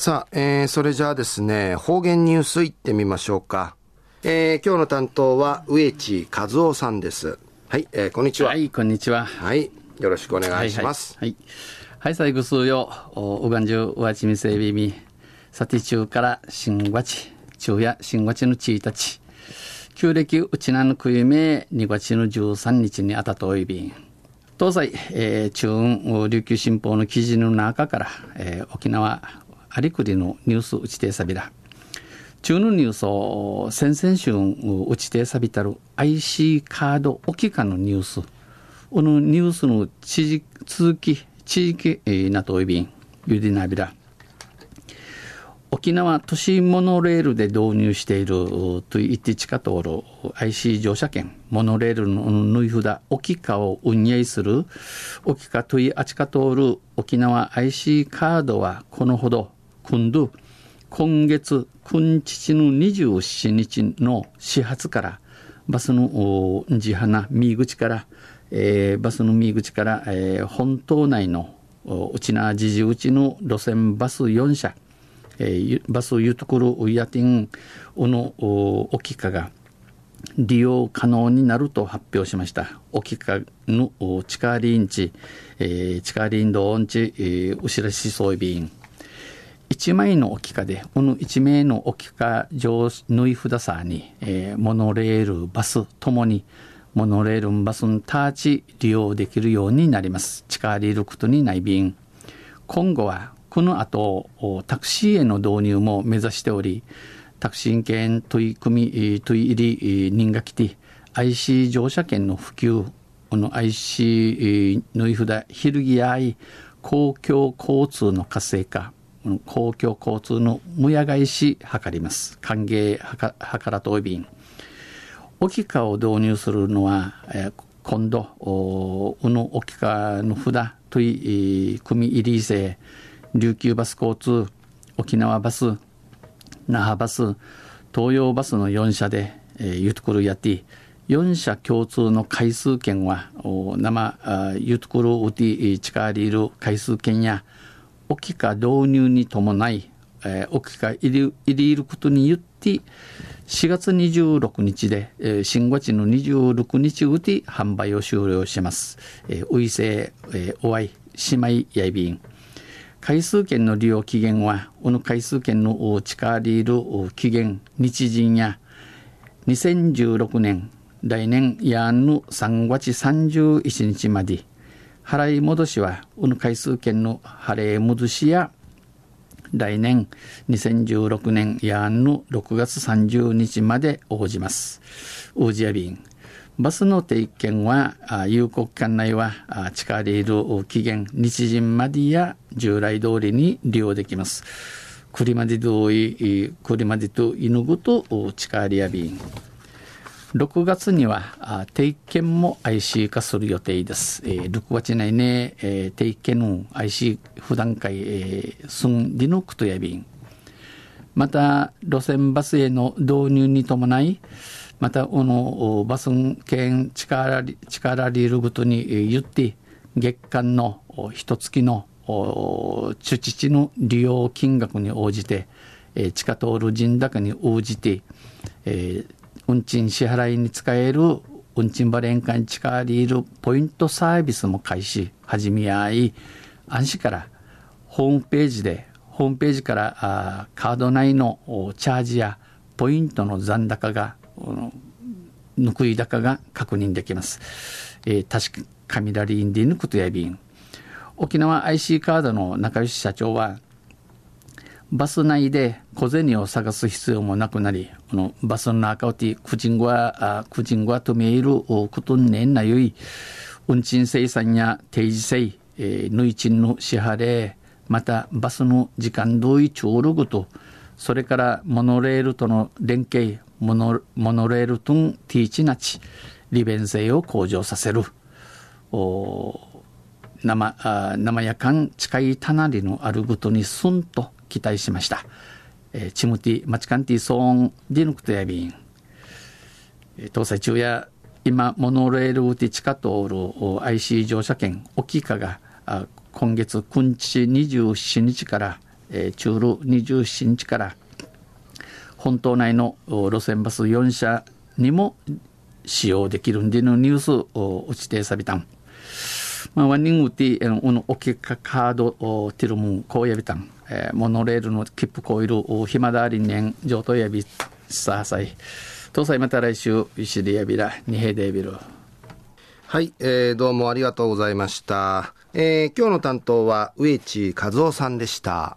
さあ、えー、それじゃあですね、方言ニュースいってみましょうか。えー、今日の担当は植地和夫さんです。はい、えー、こんにちは。はい、こんにちは。はい、よろしくお願いします。はい、はい。はい、最後数よ、おがんじゅう、わちみせびみ、さて中から新和地、昼夜新和地のちいたち、旧暦うちなのくゆめ、2月の13日にあたといびん。東西、えー、中雲琉球新報の記事の中から、えー、沖縄ありくりのニュースうちてさびら。中のニュースを先々週うちてさびたる IC カード置き換のニュース。このニュースの地域続き、地域えーなといびん、ゆでなびら。沖縄都市モノレールで導入していると言って地下通る IC 乗車券モノレールの縫い札沖化を運営する沖化といあちか通る沖縄 IC カードはこのほど今度今月今日の27日の始発からバスの地花右口から、えー、バスの右口から、えー、本島内の内縄自治内の路線バス4車えー、バスユトクルヤティンウの沖化が利用可能になると発表しました。沖化の地下リンチ、えー、地下リンドオンチ、えー、後ろしそうびん。一枚の置き化で、この一名の置き化上縫い札さに、えー、モノレール、バスともに、モノレール、バスにターチ利用できるようになります。地下リルクトにない便。今後はこの後、タクシーへの導入も目指しており、タクシー券取り組み、取り入り人が来て、IC 乗車券の普及、この IC のい札、ひるぎやい、公共交通の活性化、公共交通のむや返し図ります。歓迎はからといびん。置き化を導入するのは、今度、うの置き化の札とい組入り制、琉球バス交通、沖縄バス、那覇バス、東洋バスの4社で、えー、ゆとくるやって4社共通の回数券は生ゆとくるうて近りいる回数券や沖か導入に伴い、えー、沖か入りいることによって4月26日で、えー、新月の26日うて販売を終了します。えー、ういせい、えー、おわい、姉妹やいびん。回数券の利用期限は、この回数券の近りいる期限、日陣や、2016年、来年やんの3月31日まで、払い戻しは、この回数券の払い戻しや、来年2016年やんの6月30日まで応じます。応じや便。バスの定期券は、有効期間内は、近いる期限、日陣までや従来通りに利用できます。クリマディドイ、クリマディと犬ごと近いや便。6月には定期券も IC 化する予定です。えー、6月内ね、えー、定期券の IC 普段会、えー、すんりのくとや便。また、路線バスへの導入に伴い、また、このバス券力力リールごとに言って、月間の一月の中地の利用金額に応じて、え地下通る人高に応じて、えー、運賃支払いに使える運賃バレン間地下リールポイントサービスも開始、始め合い、安心からホームページで、ホームページからあカード内のチャージやポイントの残高が報い高が確認できます。えー、確か雷インディヌクトヤビン。沖縄 IC カードの仲良し社長は、バス内で小銭を探す必要もなくなり、このバスの中をて、クジンゴア、クジンゴアとめいることんねんなゆい、運賃生産や定時制、えー、ぬいちんの支払い、またバスの時間同意長ログと、それからモノレールとの連携、モノモノレールトンティーチナチ利便性を向上させる。お生あ生やかん近いたなりのあることにすんと。期待しました、えー、チムティマチカンティソーンディヌクトヤビン搭載中や今モノレールティ地下通る IC 乗車券沖化が今月9日27日からえー、中路27日から本島内の路線バス4社にも使用できるんでのニュースを打ちてさびたん。まあ、ワンニングティー、うん、おけかカードをティルムン、こうやびたん。えー、モノレールの切符コイル、ひまだりねん、上等やび、さあさい。東西また来週、ゆしりやびら、二平でビル。はい、えー、どうもありがとうございました。えー、今日の担当は植地和夫さんでした。